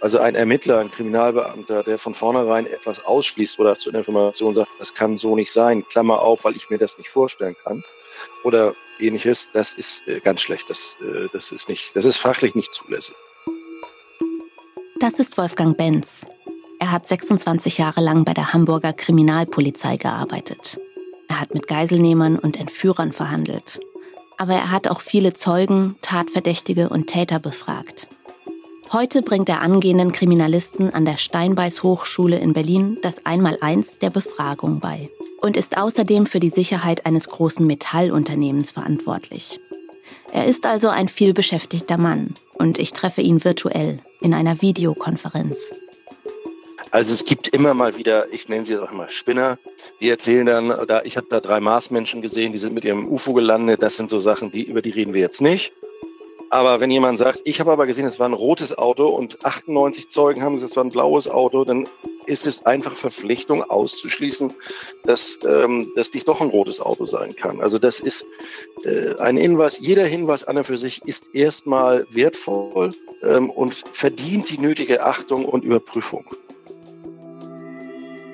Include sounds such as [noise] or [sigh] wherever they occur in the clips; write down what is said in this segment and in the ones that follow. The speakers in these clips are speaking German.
Also ein Ermittler, ein Kriminalbeamter, der von vornherein etwas ausschließt oder zu einer Information sagt, das kann so nicht sein, Klammer auf, weil ich mir das nicht vorstellen kann oder ähnliches, das ist äh, ganz schlecht. Das, äh, das ist nicht, das ist fachlich nicht zulässig. Das ist Wolfgang Benz. Er hat 26 Jahre lang bei der Hamburger Kriminalpolizei gearbeitet. Er hat mit Geiselnehmern und Entführern verhandelt. Aber er hat auch viele Zeugen, Tatverdächtige und Täter befragt. Heute bringt er angehenden Kriminalisten an der Steinbeiß Hochschule in Berlin das Einmaleins der Befragung bei und ist außerdem für die Sicherheit eines großen Metallunternehmens verantwortlich. Er ist also ein vielbeschäftigter Mann und ich treffe ihn virtuell in einer Videokonferenz. Also es gibt immer mal wieder, ich nenne sie auch immer Spinner, die erzählen dann, da ich habe da drei Marsmenschen gesehen, die sind mit ihrem UFO gelandet. Das sind so Sachen, die über die reden wir jetzt nicht. Aber wenn jemand sagt, ich habe aber gesehen, es war ein rotes Auto und 98 Zeugen haben gesagt, es war ein blaues Auto, dann ist es einfach Verpflichtung auszuschließen, dass, ähm, dass dies doch ein rotes Auto sein kann. Also das ist äh, ein Hinweis, jeder Hinweis an und für sich ist erstmal wertvoll ähm, und verdient die nötige Achtung und Überprüfung.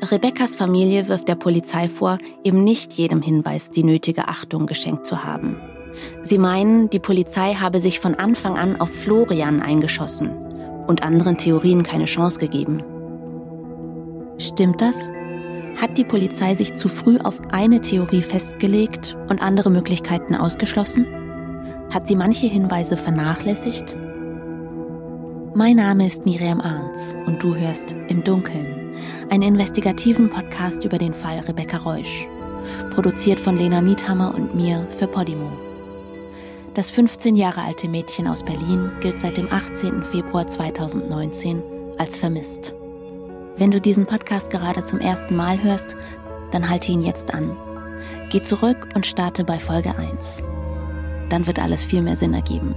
Rebekkas Familie wirft der Polizei vor, eben nicht jedem Hinweis die nötige Achtung geschenkt zu haben. Sie meinen, die Polizei habe sich von Anfang an auf Florian eingeschossen und anderen Theorien keine Chance gegeben. Stimmt das? Hat die Polizei sich zu früh auf eine Theorie festgelegt und andere Möglichkeiten ausgeschlossen? Hat sie manche Hinweise vernachlässigt? Mein Name ist Miriam Arns und du hörst Im Dunkeln, einen investigativen Podcast über den Fall Rebecca Reusch, produziert von Lena Niethammer und mir für Podimo. Das 15 Jahre alte Mädchen aus Berlin gilt seit dem 18. Februar 2019 als vermisst. Wenn du diesen Podcast gerade zum ersten Mal hörst, dann halte ihn jetzt an. Geh zurück und starte bei Folge 1. Dann wird alles viel mehr Sinn ergeben.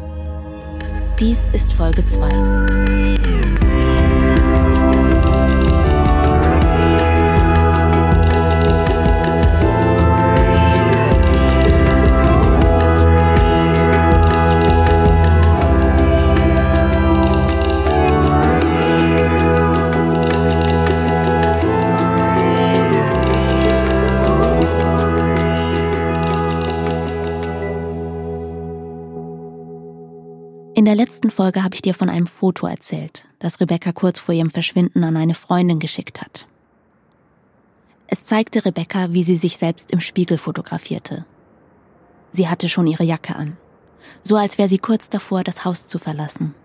Dies ist Folge 2. der letzten Folge habe ich dir von einem Foto erzählt, das Rebecca kurz vor ihrem Verschwinden an eine Freundin geschickt hat. Es zeigte Rebecca, wie sie sich selbst im Spiegel fotografierte. Sie hatte schon ihre Jacke an, so als wäre sie kurz davor, das Haus zu verlassen.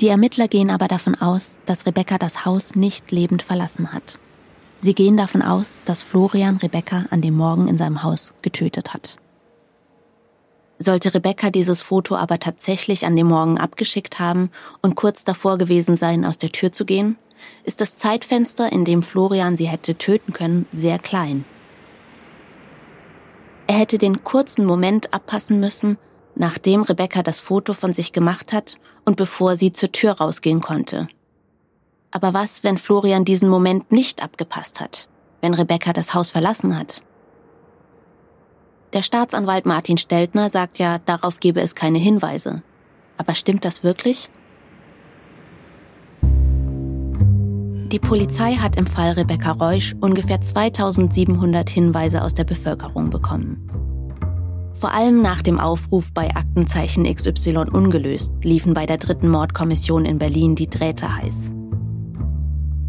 Die Ermittler gehen aber davon aus, dass Rebecca das Haus nicht lebend verlassen hat. Sie gehen davon aus, dass Florian Rebecca an dem Morgen in seinem Haus getötet hat. Sollte Rebecca dieses Foto aber tatsächlich an dem Morgen abgeschickt haben und kurz davor gewesen sein, aus der Tür zu gehen, ist das Zeitfenster, in dem Florian sie hätte töten können, sehr klein. Er hätte den kurzen Moment abpassen müssen, nachdem Rebecca das Foto von sich gemacht hat und bevor sie zur Tür rausgehen konnte. Aber was, wenn Florian diesen Moment nicht abgepasst hat? Wenn Rebecca das Haus verlassen hat? Der Staatsanwalt Martin Steltner sagt ja, darauf gebe es keine Hinweise. Aber stimmt das wirklich? Die Polizei hat im Fall Rebecca Reusch ungefähr 2700 Hinweise aus der Bevölkerung bekommen. Vor allem nach dem Aufruf bei Aktenzeichen XY ungelöst liefen bei der dritten Mordkommission in Berlin die Drähte heiß.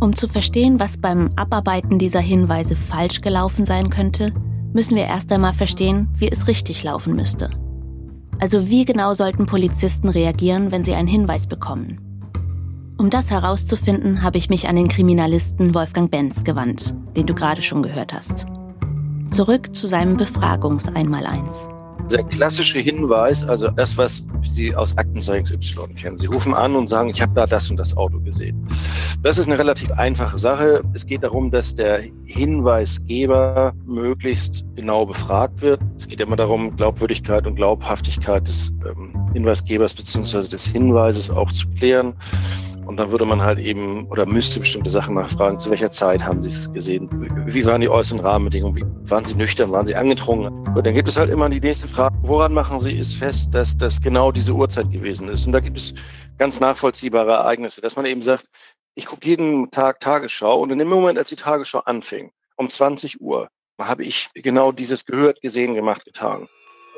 Um zu verstehen, was beim Abarbeiten dieser Hinweise falsch gelaufen sein könnte, müssen wir erst einmal verstehen, wie es richtig laufen müsste. Also wie genau sollten Polizisten reagieren, wenn sie einen Hinweis bekommen? Um das herauszufinden, habe ich mich an den Kriminalisten Wolfgang Benz gewandt, den du gerade schon gehört hast. Zurück zu seinem Befragungs-Einmaleins. Der klassische Hinweis, also das, was Sie aus Aktenzeichen Y kennen. Sie rufen an und sagen, ich habe da das und das Auto gesehen. Das ist eine relativ einfache Sache. Es geht darum, dass der Hinweisgeber möglichst genau befragt wird. Es geht immer darum, Glaubwürdigkeit und Glaubhaftigkeit des ähm, Hinweisgebers bzw. des Hinweises auch zu klären. Und dann würde man halt eben oder müsste bestimmte Sachen nachfragen. Zu welcher Zeit haben Sie es gesehen? Wie waren die äußeren Rahmenbedingungen? Wie, waren Sie nüchtern? Waren Sie angetrunken? Gut, dann gibt es halt immer die nächste Frage. Woran machen Sie es fest, dass das genau diese Uhrzeit gewesen ist? Und da gibt es ganz nachvollziehbare Ereignisse, dass man eben sagt, ich gucke jeden Tag Tagesschau und in dem Moment, als die Tagesschau anfing, um 20 Uhr, habe ich genau dieses gehört, gesehen, gemacht, getan.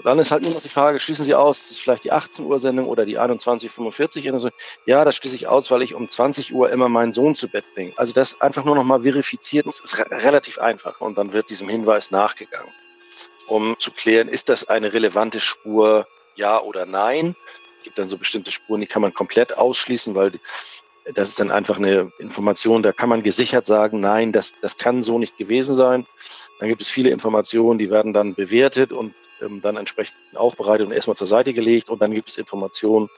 Dann ist halt nur noch die Frage, schließen Sie aus, ist vielleicht die 18 Uhr Sendung oder die 21.45 Uhr? ja, das schließe ich aus, weil ich um 20 Uhr immer meinen Sohn zu Bett bringe. Also das einfach nur noch mal verifiziert, das ist relativ einfach. Und dann wird diesem Hinweis nachgegangen, um zu klären, ist das eine relevante Spur, ja oder nein? Es gibt dann so bestimmte Spuren, die kann man komplett ausschließen, weil das ist dann einfach eine Information, da kann man gesichert sagen, nein, das, das kann so nicht gewesen sein. Dann gibt es viele Informationen, die werden dann bewertet und ähm, dann entsprechend aufbereitet und erstmal zur Seite gelegt. Und dann gibt es Informationen,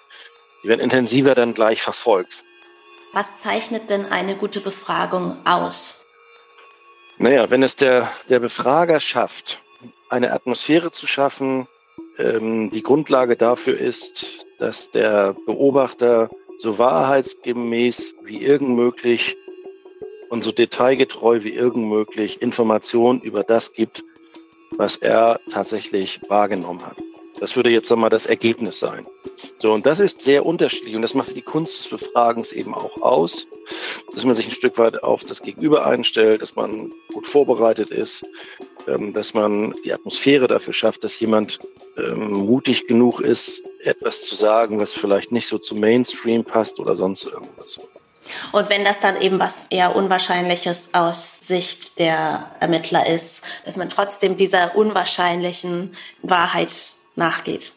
die werden intensiver dann gleich verfolgt. Was zeichnet denn eine gute Befragung aus? Naja, wenn es der, der Befrager schafft, eine Atmosphäre zu schaffen, ähm, die Grundlage dafür ist, dass der Beobachter so wahrheitsgemäß wie irgend möglich und so detailgetreu wie irgend möglich Informationen über das gibt, was er tatsächlich wahrgenommen hat. Das würde jetzt einmal das Ergebnis sein. So, und das ist sehr unterschiedlich und das macht die Kunst des Befragens eben auch aus, dass man sich ein Stück weit auf das Gegenüber einstellt, dass man gut vorbereitet ist, ähm, dass man die Atmosphäre dafür schafft, dass jemand ähm, mutig genug ist, etwas zu sagen, was vielleicht nicht so zum Mainstream passt oder sonst irgendwas. Und wenn das dann eben was eher Unwahrscheinliches aus Sicht der Ermittler ist, dass man trotzdem dieser unwahrscheinlichen Wahrheit nachgeht.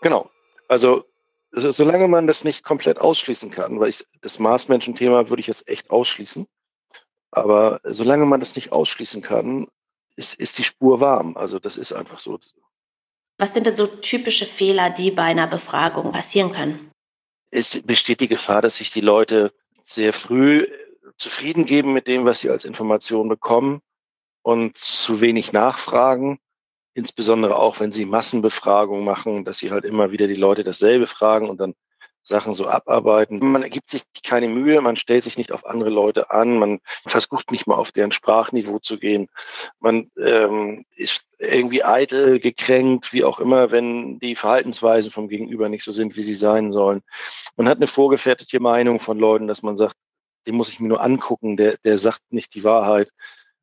Genau. Also solange man das nicht komplett ausschließen kann, weil ich das Marsmenschen-Thema würde ich jetzt echt ausschließen, aber solange man das nicht ausschließen kann, ist, ist die Spur warm. Also das ist einfach so. Was sind denn so typische Fehler, die bei einer Befragung passieren können? Es besteht die Gefahr, dass sich die Leute sehr früh zufrieden geben mit dem, was sie als Information bekommen und zu wenig nachfragen. Insbesondere auch, wenn sie Massenbefragungen machen, dass sie halt immer wieder die Leute dasselbe fragen und dann Sachen so abarbeiten. Man ergibt sich keine Mühe, man stellt sich nicht auf andere Leute an, man versucht nicht mal auf deren Sprachniveau zu gehen. Man ähm, ist irgendwie eitel, gekränkt, wie auch immer, wenn die Verhaltensweisen vom Gegenüber nicht so sind, wie sie sein sollen. Man hat eine vorgefertigte Meinung von Leuten, dass man sagt, den muss ich mir nur angucken, der, der sagt nicht die Wahrheit.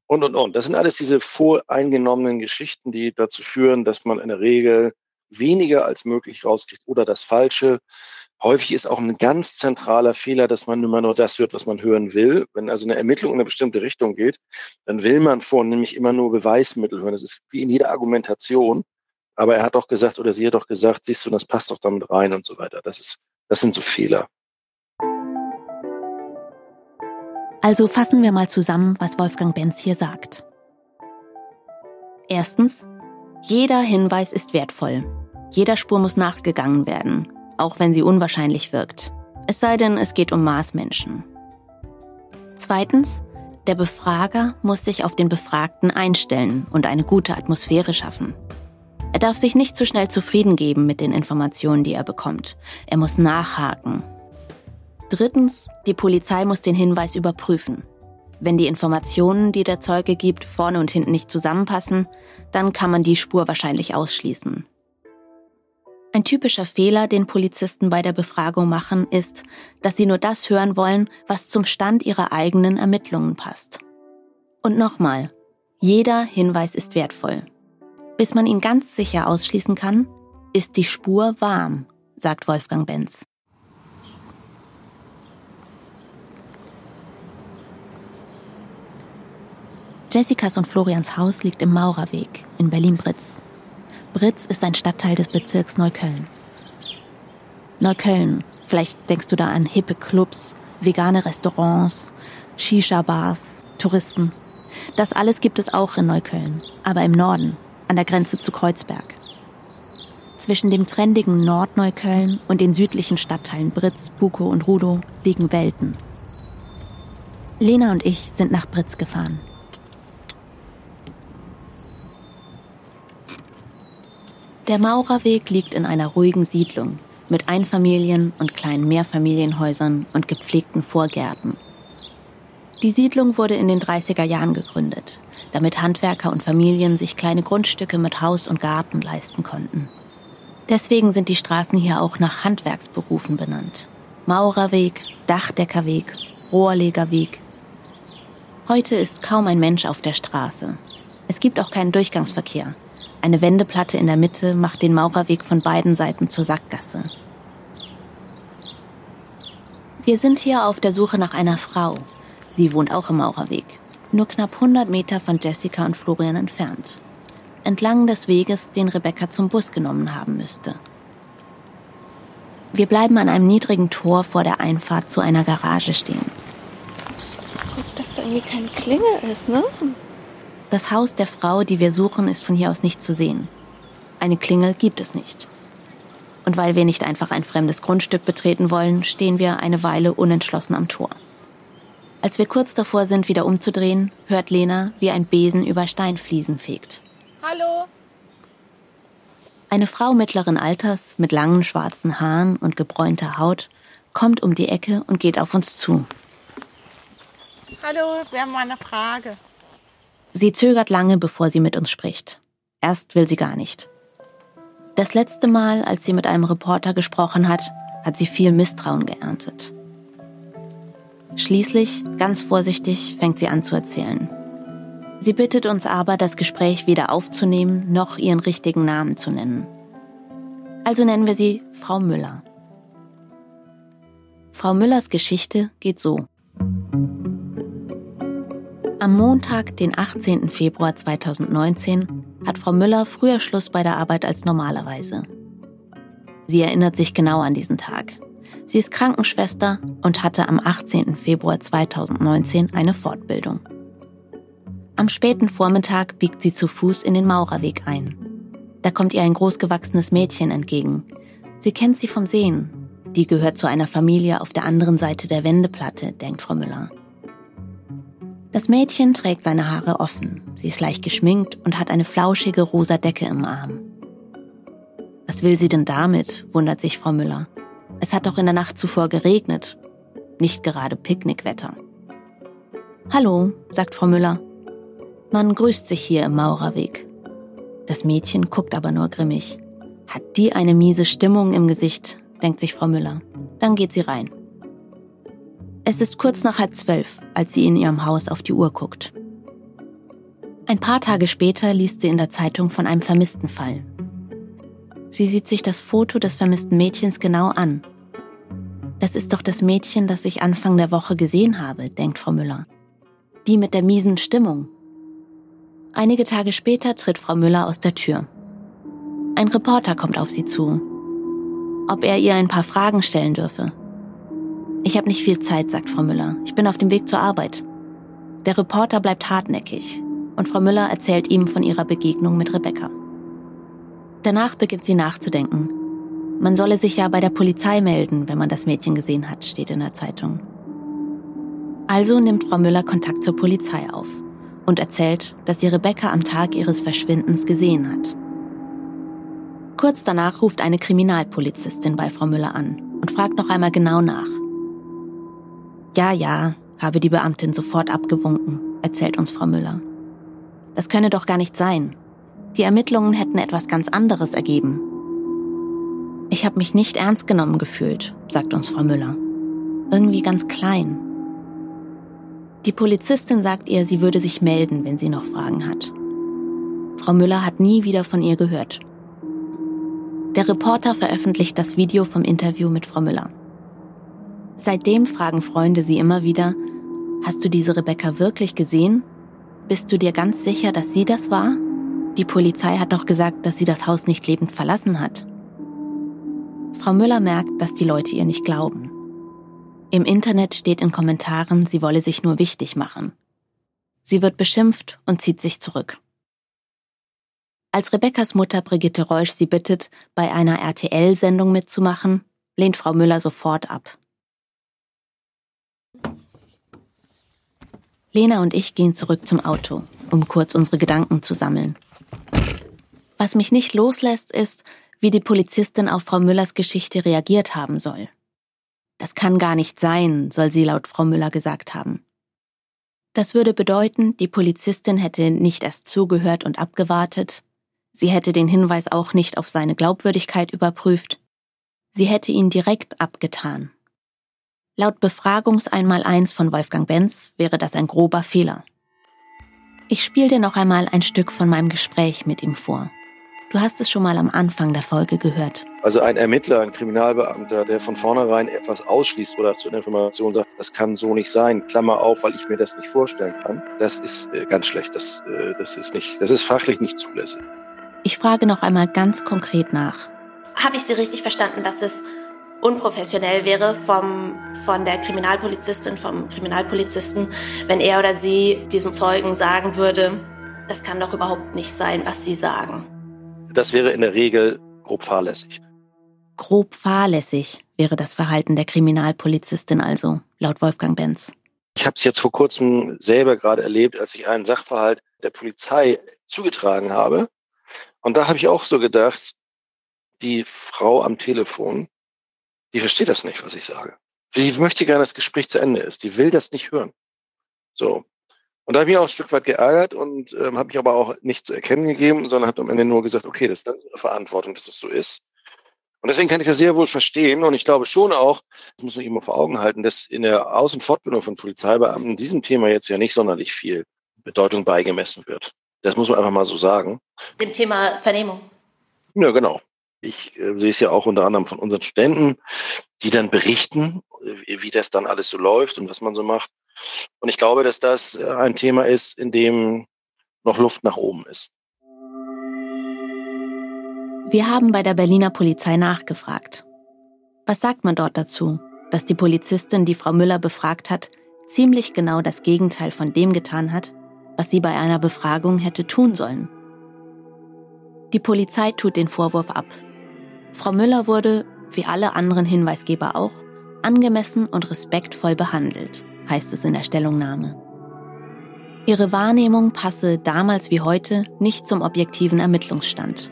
Und, und, und. Das sind alles diese voreingenommenen Geschichten, die dazu führen, dass man in der Regel weniger als möglich rauskriegt oder das Falsche. Häufig ist auch ein ganz zentraler Fehler, dass man immer nur das hört, was man hören will. Wenn also eine Ermittlung in eine bestimmte Richtung geht, dann will man vornehmlich immer nur Beweismittel hören. Das ist wie in jeder Argumentation. Aber er hat doch gesagt oder sie hat doch gesagt, siehst du, das passt doch damit rein und so weiter. Das ist, das sind so Fehler. Also fassen wir mal zusammen, was Wolfgang Benz hier sagt. Erstens, jeder Hinweis ist wertvoll. Jeder Spur muss nachgegangen werden auch wenn sie unwahrscheinlich wirkt. Es sei denn, es geht um Marsmenschen. Zweitens, der Befrager muss sich auf den Befragten einstellen und eine gute Atmosphäre schaffen. Er darf sich nicht zu schnell zufrieden geben mit den Informationen, die er bekommt. Er muss nachhaken. Drittens, die Polizei muss den Hinweis überprüfen. Wenn die Informationen, die der Zeuge gibt, vorne und hinten nicht zusammenpassen, dann kann man die Spur wahrscheinlich ausschließen. Ein typischer Fehler, den Polizisten bei der Befragung machen, ist, dass sie nur das hören wollen, was zum Stand ihrer eigenen Ermittlungen passt. Und nochmal, jeder Hinweis ist wertvoll. Bis man ihn ganz sicher ausschließen kann, ist die Spur warm, sagt Wolfgang Benz. Jessicas und Florians Haus liegt im Maurerweg in Berlin-Britz. Britz ist ein Stadtteil des Bezirks Neukölln. Neukölln, vielleicht denkst du da an hippe Clubs, vegane Restaurants, Shisha-Bars, Touristen. Das alles gibt es auch in Neukölln, aber im Norden, an der Grenze zu Kreuzberg. Zwischen dem trendigen Nordneukölln und den südlichen Stadtteilen Britz, Bukow und Rudow liegen Welten. Lena und ich sind nach Britz gefahren. Der Maurerweg liegt in einer ruhigen Siedlung, mit Einfamilien- und kleinen Mehrfamilienhäusern und gepflegten Vorgärten. Die Siedlung wurde in den 30er Jahren gegründet, damit Handwerker und Familien sich kleine Grundstücke mit Haus und Garten leisten konnten. Deswegen sind die Straßen hier auch nach Handwerksberufen benannt. Maurerweg, Dachdeckerweg, Rohrlegerweg. Heute ist kaum ein Mensch auf der Straße. Es gibt auch keinen Durchgangsverkehr. Eine Wendeplatte in der Mitte macht den Maurerweg von beiden Seiten zur Sackgasse. Wir sind hier auf der Suche nach einer Frau. Sie wohnt auch im Maurerweg, nur knapp 100 Meter von Jessica und Florian entfernt entlang des Weges, den Rebecca zum Bus genommen haben müsste. Wir bleiben an einem niedrigen Tor vor der Einfahrt zu einer Garage stehen. Guck, dass da irgendwie keine Klingel ist, ne? Das Haus der Frau, die wir suchen, ist von hier aus nicht zu sehen. Eine Klingel gibt es nicht. Und weil wir nicht einfach ein fremdes Grundstück betreten wollen, stehen wir eine Weile unentschlossen am Tor. Als wir kurz davor sind, wieder umzudrehen, hört Lena, wie ein Besen über Steinfliesen fegt. Hallo. Eine Frau mittleren Alters mit langen schwarzen Haaren und gebräunter Haut kommt um die Ecke und geht auf uns zu. Hallo, wir haben mal eine Frage. Sie zögert lange, bevor sie mit uns spricht. Erst will sie gar nicht. Das letzte Mal, als sie mit einem Reporter gesprochen hat, hat sie viel Misstrauen geerntet. Schließlich, ganz vorsichtig, fängt sie an zu erzählen. Sie bittet uns aber, das Gespräch weder aufzunehmen noch ihren richtigen Namen zu nennen. Also nennen wir sie Frau Müller. Frau Müllers Geschichte geht so. Am Montag, den 18. Februar 2019, hat Frau Müller früher Schluss bei der Arbeit als normalerweise. Sie erinnert sich genau an diesen Tag. Sie ist Krankenschwester und hatte am 18. Februar 2019 eine Fortbildung. Am späten Vormittag biegt sie zu Fuß in den Maurerweg ein. Da kommt ihr ein großgewachsenes Mädchen entgegen. Sie kennt sie vom Sehen. Die gehört zu einer Familie auf der anderen Seite der Wendeplatte, denkt Frau Müller. Das Mädchen trägt seine Haare offen. Sie ist leicht geschminkt und hat eine flauschige rosa Decke im Arm. Was will sie denn damit? wundert sich Frau Müller. Es hat doch in der Nacht zuvor geregnet. Nicht gerade Picknickwetter. Hallo, sagt Frau Müller. Man grüßt sich hier im Maurerweg. Das Mädchen guckt aber nur grimmig. Hat die eine miese Stimmung im Gesicht, denkt sich Frau Müller. Dann geht sie rein. Es ist kurz nach halb zwölf, als sie in ihrem Haus auf die Uhr guckt. Ein paar Tage später liest sie in der Zeitung von einem vermissten Fall. Sie sieht sich das Foto des vermissten Mädchens genau an. Das ist doch das Mädchen, das ich Anfang der Woche gesehen habe, denkt Frau Müller. Die mit der miesen Stimmung. Einige Tage später tritt Frau Müller aus der Tür. Ein Reporter kommt auf sie zu. Ob er ihr ein paar Fragen stellen dürfe. Ich habe nicht viel Zeit, sagt Frau Müller. Ich bin auf dem Weg zur Arbeit. Der Reporter bleibt hartnäckig und Frau Müller erzählt ihm von ihrer Begegnung mit Rebecca. Danach beginnt sie nachzudenken. Man solle sich ja bei der Polizei melden, wenn man das Mädchen gesehen hat, steht in der Zeitung. Also nimmt Frau Müller Kontakt zur Polizei auf und erzählt, dass sie Rebecca am Tag ihres Verschwindens gesehen hat. Kurz danach ruft eine Kriminalpolizistin bei Frau Müller an und fragt noch einmal genau nach. Ja, ja, habe die Beamtin sofort abgewunken, erzählt uns Frau Müller. Das könne doch gar nicht sein. Die Ermittlungen hätten etwas ganz anderes ergeben. Ich habe mich nicht ernst genommen gefühlt, sagt uns Frau Müller. Irgendwie ganz klein, die Polizistin sagt ihr, sie würde sich melden, wenn sie noch Fragen hat. Frau Müller hat nie wieder von ihr gehört. Der Reporter veröffentlicht das Video vom Interview mit Frau Müller. Seitdem fragen Freunde sie immer wieder, hast du diese Rebecca wirklich gesehen? Bist du dir ganz sicher, dass sie das war? Die Polizei hat doch gesagt, dass sie das Haus nicht lebend verlassen hat. Frau Müller merkt, dass die Leute ihr nicht glauben. Im Internet steht in Kommentaren, sie wolle sich nur wichtig machen. Sie wird beschimpft und zieht sich zurück. Als Rebekkas Mutter Brigitte Reusch sie bittet, bei einer RTL-Sendung mitzumachen, lehnt Frau Müller sofort ab. Lena und ich gehen zurück zum Auto, um kurz unsere Gedanken zu sammeln. Was mich nicht loslässt, ist, wie die Polizistin auf Frau Müllers Geschichte reagiert haben soll. Das kann gar nicht sein, soll sie laut Frau Müller gesagt haben. Das würde bedeuten, die Polizistin hätte nicht erst zugehört und abgewartet, sie hätte den Hinweis auch nicht auf seine Glaubwürdigkeit überprüft, sie hätte ihn direkt abgetan. Laut Befragungseinmaleins von Wolfgang Benz wäre das ein grober Fehler. Ich spiele dir noch einmal ein Stück von meinem Gespräch mit ihm vor. Du hast es schon mal am Anfang der Folge gehört. Also ein Ermittler, ein Kriminalbeamter, der von vornherein etwas ausschließt oder zu einer Information sagt, das kann so nicht sein, Klammer auf, weil ich mir das nicht vorstellen kann, das ist äh, ganz schlecht. Das, äh, das ist nicht, das ist fachlich nicht zulässig. Ich frage noch einmal ganz konkret nach. Habe ich Sie richtig verstanden, dass es unprofessionell wäre vom, von der Kriminalpolizistin, vom Kriminalpolizisten, wenn er oder sie diesem Zeugen sagen würde, das kann doch überhaupt nicht sein, was Sie sagen. Das wäre in der Regel grob fahrlässig. Grob fahrlässig wäre das Verhalten der Kriminalpolizistin also, laut Wolfgang Benz. Ich habe es jetzt vor kurzem selber gerade erlebt, als ich einen Sachverhalt der Polizei zugetragen habe. Und da habe ich auch so gedacht, die Frau am Telefon, die versteht das nicht, was ich sage. Sie möchte gerne, dass das Gespräch zu Ende ist. Die will das nicht hören. So. Und da habe ich mich auch ein Stück weit geärgert und ähm, habe mich aber auch nicht zu erkennen gegeben, sondern habe am Ende nur gesagt, okay, das ist dann ihre Verantwortung, dass das so ist. Und deswegen kann ich das sehr wohl verstehen und ich glaube schon auch, das muss man immer vor Augen halten, dass in der Aus- und Fortbildung von Polizeibeamten diesem Thema jetzt ja nicht sonderlich viel Bedeutung beigemessen wird. Das muss man einfach mal so sagen. Dem Thema Vernehmung. Ja, genau. Ich äh, sehe es ja auch unter anderem von unseren Studenten, die dann berichten, äh, wie das dann alles so läuft und was man so macht. Und ich glaube, dass das äh, ein Thema ist, in dem noch Luft nach oben ist. Wir haben bei der Berliner Polizei nachgefragt. Was sagt man dort dazu, dass die Polizistin, die Frau Müller befragt hat, ziemlich genau das Gegenteil von dem getan hat, was sie bei einer Befragung hätte tun sollen? Die Polizei tut den Vorwurf ab. Frau Müller wurde, wie alle anderen Hinweisgeber auch, angemessen und respektvoll behandelt heißt es in der Stellungnahme. Ihre Wahrnehmung passe damals wie heute nicht zum objektiven Ermittlungsstand.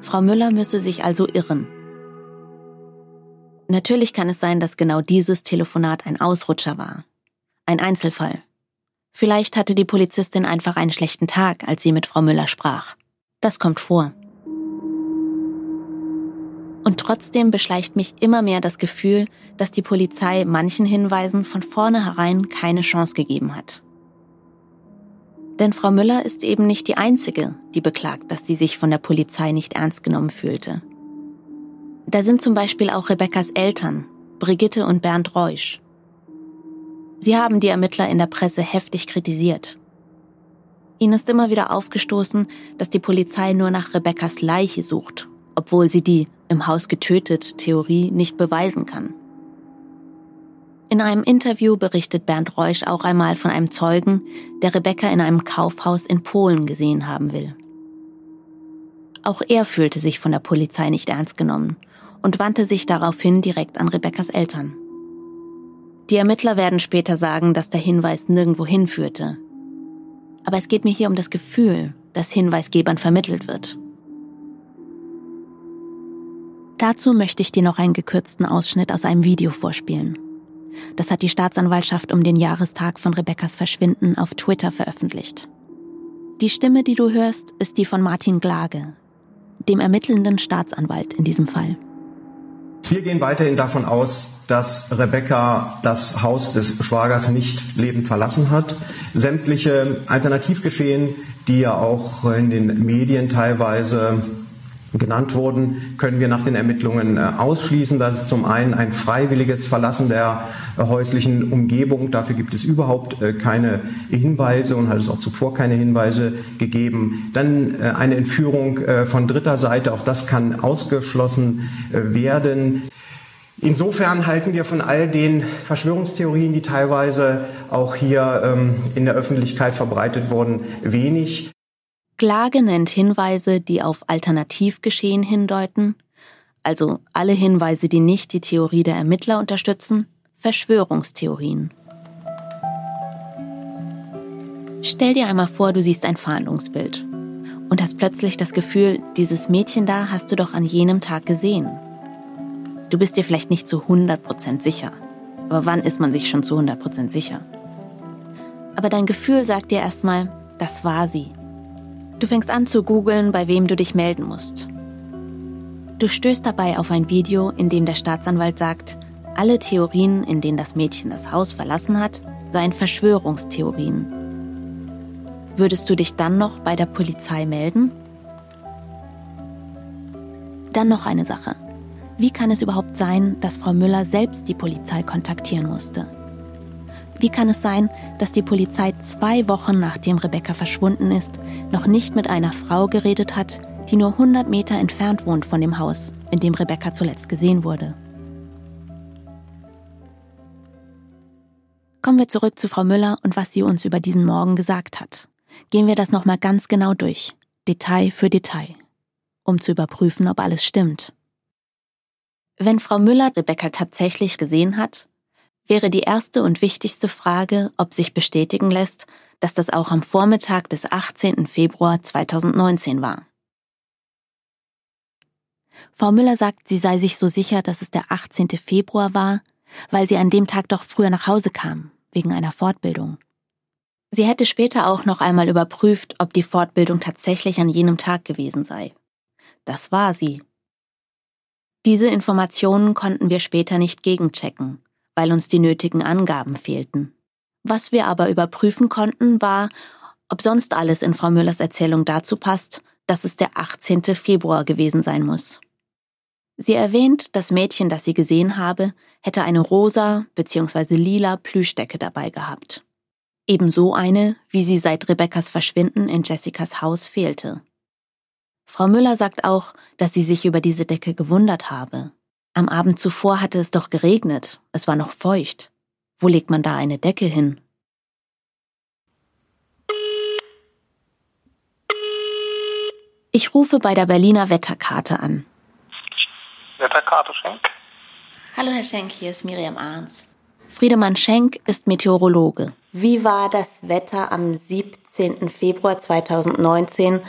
Frau Müller müsse sich also irren. Natürlich kann es sein, dass genau dieses Telefonat ein Ausrutscher war. Ein Einzelfall. Vielleicht hatte die Polizistin einfach einen schlechten Tag, als sie mit Frau Müller sprach. Das kommt vor. Und trotzdem beschleicht mich immer mehr das Gefühl, dass die Polizei manchen Hinweisen von vornherein keine Chance gegeben hat. Denn Frau Müller ist eben nicht die Einzige, die beklagt, dass sie sich von der Polizei nicht ernst genommen fühlte. Da sind zum Beispiel auch Rebekkas Eltern, Brigitte und Bernd Reusch. Sie haben die Ermittler in der Presse heftig kritisiert. Ihnen ist immer wieder aufgestoßen, dass die Polizei nur nach Rebekkas Leiche sucht, obwohl sie die im Haus getötet Theorie nicht beweisen kann. In einem Interview berichtet Bernd Reusch auch einmal von einem Zeugen, der Rebecca in einem Kaufhaus in Polen gesehen haben will. Auch er fühlte sich von der Polizei nicht ernst genommen und wandte sich daraufhin direkt an Rebeccas Eltern. Die Ermittler werden später sagen, dass der Hinweis nirgendwo hinführte. Aber es geht mir hier um das Gefühl, das Hinweisgebern vermittelt wird. Dazu möchte ich dir noch einen gekürzten Ausschnitt aus einem Video vorspielen. Das hat die Staatsanwaltschaft um den Jahrestag von Rebekkas Verschwinden auf Twitter veröffentlicht. Die Stimme, die du hörst, ist die von Martin Glage, dem ermittelnden Staatsanwalt in diesem Fall. Wir gehen weiterhin davon aus, dass Rebecca das Haus des Schwagers nicht lebend verlassen hat. Sämtliche Alternativgeschehen, die ja auch in den Medien teilweise genannt wurden, können wir nach den Ermittlungen äh, ausschließen. Das ist zum einen ein freiwilliges Verlassen der äh, häuslichen Umgebung. Dafür gibt es überhaupt äh, keine Hinweise und hat es auch zuvor keine Hinweise gegeben. Dann eine Entführung von dritter Seite. Auch das kann ausgeschlossen werden. Insofern halten wir von all den Verschwörungstheorien, die teilweise auch hier ähm, in der Öffentlichkeit verbreitet wurden, wenig. Klage nennt Hinweise, die auf Alternativgeschehen hindeuten, also alle Hinweise, die nicht die Theorie der Ermittler unterstützen, Verschwörungstheorien. Stell dir einmal vor, du siehst ein Fahndungsbild. und hast plötzlich das Gefühl, dieses Mädchen da hast du doch an jenem Tag gesehen. Du bist dir vielleicht nicht zu 100% sicher. Aber wann ist man sich schon zu 100% sicher? Aber dein Gefühl sagt dir erstmal, das war sie. Du fängst an zu googeln, bei wem du dich melden musst. Du stößt dabei auf ein Video, in dem der Staatsanwalt sagt, alle Theorien, in denen das Mädchen das Haus verlassen hat, seien Verschwörungstheorien. Würdest du dich dann noch bei der Polizei melden? Dann noch eine Sache. Wie kann es überhaupt sein, dass Frau Müller selbst die Polizei kontaktieren musste? Wie kann es sein, dass die Polizei zwei Wochen nachdem Rebecca verschwunden ist, noch nicht mit einer Frau geredet hat, die nur 100 Meter entfernt wohnt von dem Haus, in dem Rebecca zuletzt gesehen wurde? Kommen wir zurück zu Frau Müller und was sie uns über diesen Morgen gesagt hat. Gehen wir das nochmal ganz genau durch, Detail für Detail, um zu überprüfen, ob alles stimmt. Wenn Frau Müller Rebecca tatsächlich gesehen hat, wäre die erste und wichtigste Frage, ob sich bestätigen lässt, dass das auch am Vormittag des 18. Februar 2019 war. Frau Müller sagt, sie sei sich so sicher, dass es der 18. Februar war, weil sie an dem Tag doch früher nach Hause kam, wegen einer Fortbildung. Sie hätte später auch noch einmal überprüft, ob die Fortbildung tatsächlich an jenem Tag gewesen sei. Das war sie. Diese Informationen konnten wir später nicht gegenchecken, weil uns die nötigen Angaben fehlten. Was wir aber überprüfen konnten, war, ob sonst alles in Frau Müllers Erzählung dazu passt, dass es der 18. Februar gewesen sein muss. Sie erwähnt, das Mädchen, das sie gesehen habe, hätte eine rosa bzw. lila Plüschdecke dabei gehabt. Ebenso eine, wie sie seit Rebekkas Verschwinden in Jessicas Haus fehlte. Frau Müller sagt auch, dass sie sich über diese Decke gewundert habe. Am Abend zuvor hatte es doch geregnet, es war noch feucht. Wo legt man da eine Decke hin? Ich rufe bei der Berliner Wetterkarte an. Wetterkarte Schenk? Hallo Herr Schenk, hier ist Miriam Arns. Friedemann Schenk ist Meteorologe. Wie war das Wetter am 17. Februar 2019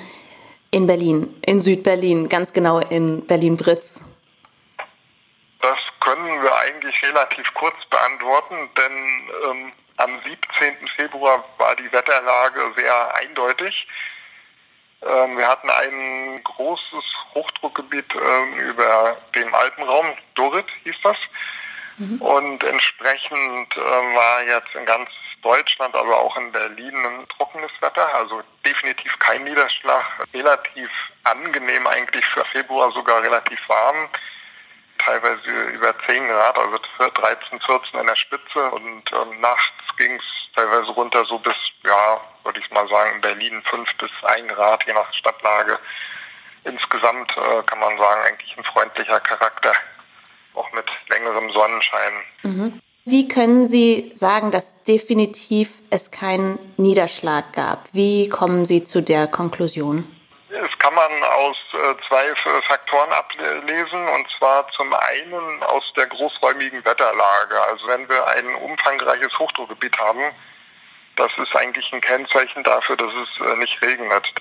in Berlin, in Südberlin, ganz genau in Berlin-Britz? Das können wir eigentlich relativ kurz beantworten, denn ähm, am 17. Februar war die Wetterlage sehr eindeutig. Ähm, wir hatten ein großes Hochdruckgebiet ähm, über dem Alpenraum, Dorit hieß das. Mhm. Und entsprechend äh, war jetzt in ganz Deutschland, aber auch in Berlin ein trockenes Wetter, also definitiv kein Niederschlag, relativ angenehm eigentlich für Februar, sogar relativ warm, teilweise über 10 Grad, also 13, 14 in der Spitze und ähm, nachts ging es teilweise runter so bis, ja, würde ich mal sagen, in Berlin 5 bis 1 Grad, je nach Stadtlage. Insgesamt äh, kann man sagen, eigentlich ein freundlicher Charakter, auch mit längerem Sonnenschein. Mhm. Wie können Sie sagen, dass definitiv es keinen Niederschlag gab? Wie kommen Sie zu der Konklusion? Kann man aus äh, zwei Faktoren ablesen, und zwar zum einen aus der großräumigen Wetterlage. Also wenn wir ein umfangreiches Hochdruckgebiet haben, das ist eigentlich ein Kennzeichen dafür, dass es äh, nicht regnet.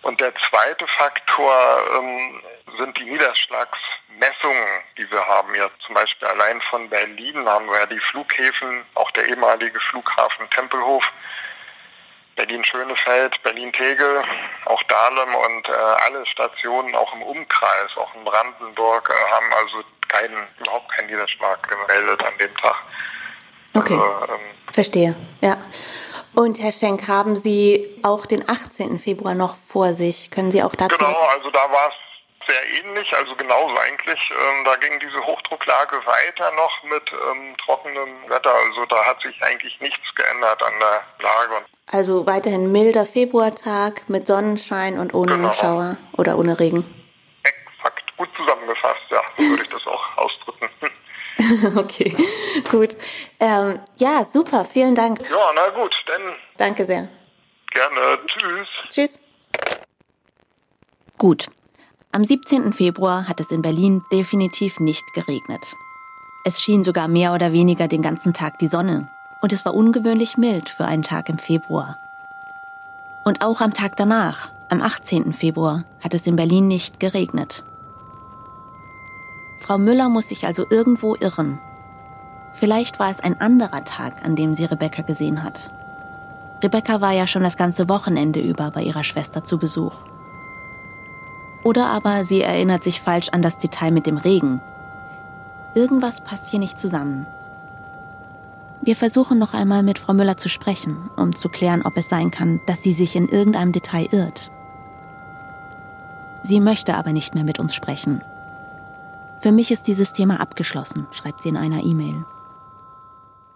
Und der zweite Faktor ähm, sind die Niederschlagsmessungen, die wir haben. Ja, zum Beispiel allein von Berlin haben wir ja die Flughäfen, auch der ehemalige Flughafen Tempelhof, Berlin-Schönefeld, Berlin-Tegel, auch Dahlem und äh, alle Stationen auch im Umkreis, auch in Brandenburg, äh, haben also keinen, überhaupt keinen Niederschlag gemeldet an dem Tag. Okay, also, ähm, verstehe, ja. Und Herr Schenk, haben Sie auch den 18. Februar noch vor sich? Können Sie auch dazu? Genau, also da war es ähnlich, also genauso eigentlich. Ähm, da ging diese Hochdrucklage weiter noch mit ähm, trockenem Wetter. Also da hat sich eigentlich nichts geändert an der Lage. Also weiterhin milder Februartag mit Sonnenschein und ohne genau. Schauer oder ohne Regen. Exakt, gut zusammengefasst, ja, so würde ich das auch ausdrücken. [laughs] okay, gut. Ähm, ja, super, vielen Dank. Ja, na gut, dann. Danke sehr. Gerne, tschüss. Tschüss. Gut. Am 17. Februar hat es in Berlin definitiv nicht geregnet. Es schien sogar mehr oder weniger den ganzen Tag die Sonne und es war ungewöhnlich mild für einen Tag im Februar. Und auch am Tag danach, Am 18. Februar hat es in Berlin nicht geregnet. Frau Müller muss sich also irgendwo irren. Vielleicht war es ein anderer Tag, an dem sie Rebecca gesehen hat. Rebecca war ja schon das ganze Wochenende über bei ihrer Schwester zu Besuch. Oder aber sie erinnert sich falsch an das Detail mit dem Regen. Irgendwas passt hier nicht zusammen. Wir versuchen noch einmal mit Frau Müller zu sprechen, um zu klären, ob es sein kann, dass sie sich in irgendeinem Detail irrt. Sie möchte aber nicht mehr mit uns sprechen. Für mich ist dieses Thema abgeschlossen, schreibt sie in einer E-Mail.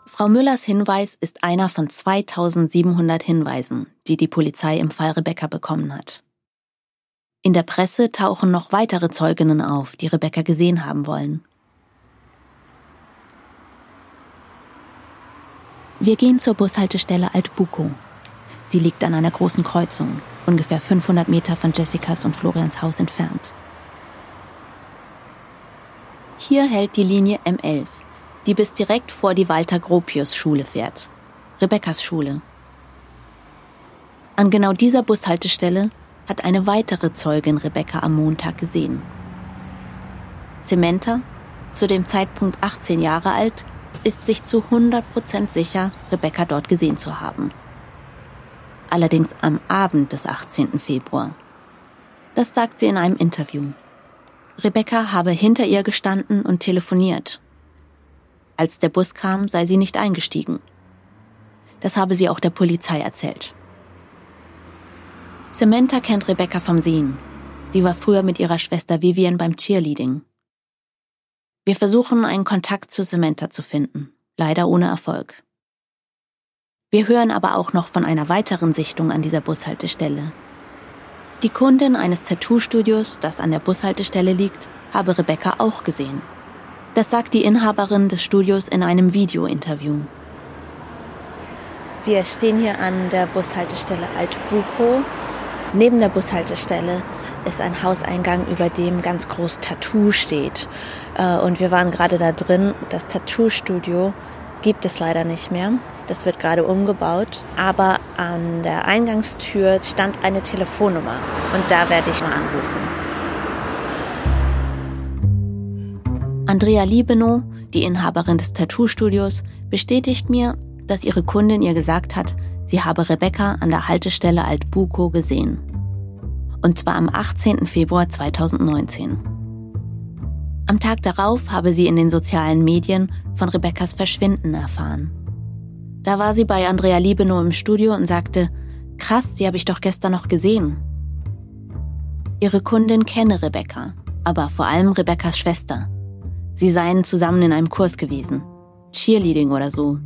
Frau Müllers Hinweis ist einer von 2700 Hinweisen, die die Polizei im Fall Rebecca bekommen hat. In der Presse tauchen noch weitere Zeuginnen auf, die Rebecca gesehen haben wollen. Wir gehen zur Bushaltestelle Altbuko. Sie liegt an einer großen Kreuzung, ungefähr 500 Meter von Jessicas und Florians Haus entfernt. Hier hält die Linie M11, die bis direkt vor die Walter Gropius Schule fährt. Rebekkas Schule. An genau dieser Bushaltestelle hat eine weitere Zeugin Rebecca am Montag gesehen. Samantha, zu dem Zeitpunkt 18 Jahre alt, ist sich zu 100% sicher, Rebecca dort gesehen zu haben. Allerdings am Abend des 18. Februar. Das sagt sie in einem Interview. Rebecca habe hinter ihr gestanden und telefoniert. Als der Bus kam, sei sie nicht eingestiegen. Das habe sie auch der Polizei erzählt. Samantha kennt Rebecca vom Sehen. Sie war früher mit ihrer Schwester Vivian beim Cheerleading. Wir versuchen, einen Kontakt zu Samantha zu finden, leider ohne Erfolg. Wir hören aber auch noch von einer weiteren Sichtung an dieser Bushaltestelle. Die Kundin eines Tattoo-Studios, das an der Bushaltestelle liegt, habe Rebecca auch gesehen. Das sagt die Inhaberin des Studios in einem Video-Interview. Wir stehen hier an der Bushaltestelle Altbuko. Neben der Bushaltestelle ist ein Hauseingang, über dem ganz groß Tattoo steht. Äh, und wir waren gerade da drin. Das Tattoo-Studio gibt es leider nicht mehr. Das wird gerade umgebaut. Aber an der Eingangstür stand eine Telefonnummer. Und da werde ich mal anrufen. Andrea Liebenow, die Inhaberin des Tattoo-Studios, bestätigt mir, dass ihre Kundin ihr gesagt hat, sie habe Rebecca an der Haltestelle Altbuko gesehen und zwar am 18. Februar 2019. Am Tag darauf habe sie in den sozialen Medien von Rebekkas Verschwinden erfahren. Da war sie bei Andrea Liebenow im Studio und sagte, krass, sie habe ich doch gestern noch gesehen. Ihre Kundin kenne Rebecca, aber vor allem Rebekkas Schwester. Sie seien zusammen in einem Kurs gewesen. Cheerleading oder so.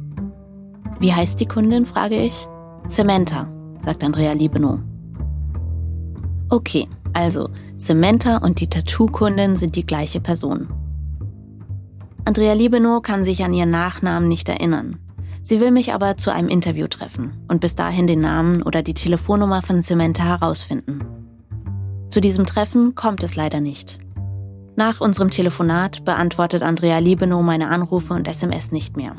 Wie heißt die Kundin, frage ich. Samantha, sagt Andrea Liebenow. Okay, also Samantha und die Tattoo-Kundin sind die gleiche Person. Andrea Liebenow kann sich an ihren Nachnamen nicht erinnern. Sie will mich aber zu einem Interview treffen und bis dahin den Namen oder die Telefonnummer von Samantha herausfinden. Zu diesem Treffen kommt es leider nicht. Nach unserem Telefonat beantwortet Andrea Liebenow meine Anrufe und SMS nicht mehr.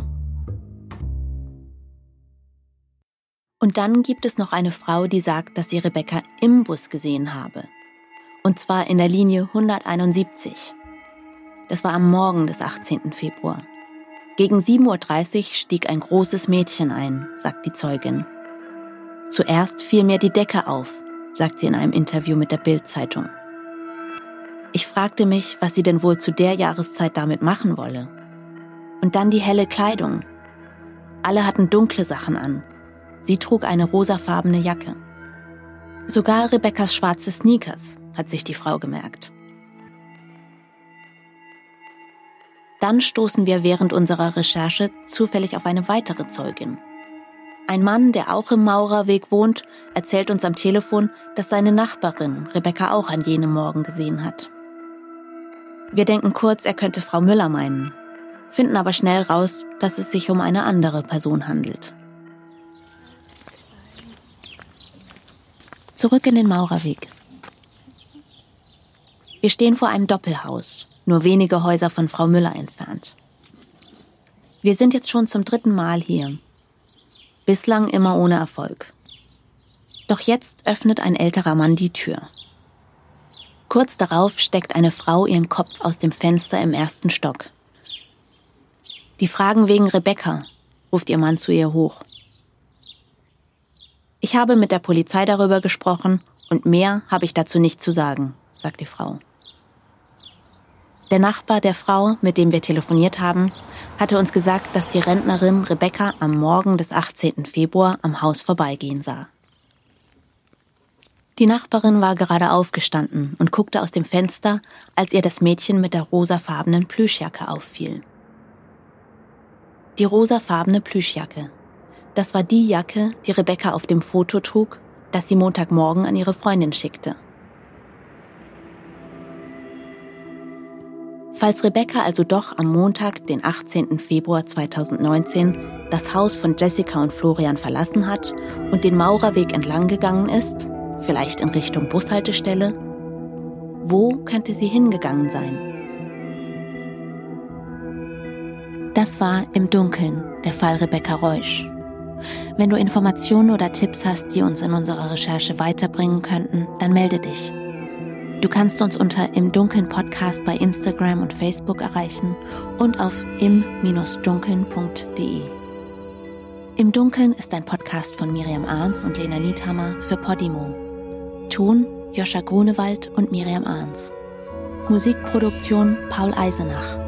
Und dann gibt es noch eine Frau, die sagt, dass sie Rebecca im Bus gesehen habe. Und zwar in der Linie 171. Das war am Morgen des 18. Februar. Gegen 7.30 Uhr stieg ein großes Mädchen ein, sagt die Zeugin. Zuerst fiel mir die Decke auf, sagt sie in einem Interview mit der Bild-Zeitung. Ich fragte mich, was sie denn wohl zu der Jahreszeit damit machen wolle. Und dann die helle Kleidung. Alle hatten dunkle Sachen an, Sie trug eine rosafarbene Jacke. Sogar Rebekkas schwarze Sneakers, hat sich die Frau gemerkt. Dann stoßen wir während unserer Recherche zufällig auf eine weitere Zeugin. Ein Mann, der auch im Maurerweg wohnt, erzählt uns am Telefon, dass seine Nachbarin Rebecca auch an jenem Morgen gesehen hat. Wir denken kurz, er könnte Frau Müller meinen, finden aber schnell raus, dass es sich um eine andere Person handelt. Zurück in den Maurerweg. Wir stehen vor einem Doppelhaus, nur wenige Häuser von Frau Müller entfernt. Wir sind jetzt schon zum dritten Mal hier. Bislang immer ohne Erfolg. Doch jetzt öffnet ein älterer Mann die Tür. Kurz darauf steckt eine Frau ihren Kopf aus dem Fenster im ersten Stock. Die Fragen wegen Rebecca, ruft ihr Mann zu ihr hoch. Ich habe mit der Polizei darüber gesprochen und mehr habe ich dazu nicht zu sagen, sagt die Frau. Der Nachbar der Frau, mit dem wir telefoniert haben, hatte uns gesagt, dass die Rentnerin Rebecca am Morgen des 18. Februar am Haus vorbeigehen sah. Die Nachbarin war gerade aufgestanden und guckte aus dem Fenster, als ihr das Mädchen mit der rosafarbenen Plüschjacke auffiel. Die rosafarbene Plüschjacke. Das war die Jacke, die Rebecca auf dem Foto trug, das sie Montagmorgen an ihre Freundin schickte. Falls Rebecca also doch am Montag, den 18. Februar 2019, das Haus von Jessica und Florian verlassen hat und den Maurerweg entlang gegangen ist, vielleicht in Richtung Bushaltestelle, wo könnte sie hingegangen sein? Das war im Dunkeln der Fall Rebecca Reusch. Wenn du Informationen oder Tipps hast, die uns in unserer Recherche weiterbringen könnten, dann melde dich. Du kannst uns unter im Dunkeln Podcast bei Instagram und Facebook erreichen und auf im-dunkeln.de. Im Dunkeln ist ein Podcast von Miriam Ahns und Lena Niethammer für Podimo. Ton Joscha Grunewald und Miriam Ahns. Musikproduktion Paul Eisenach.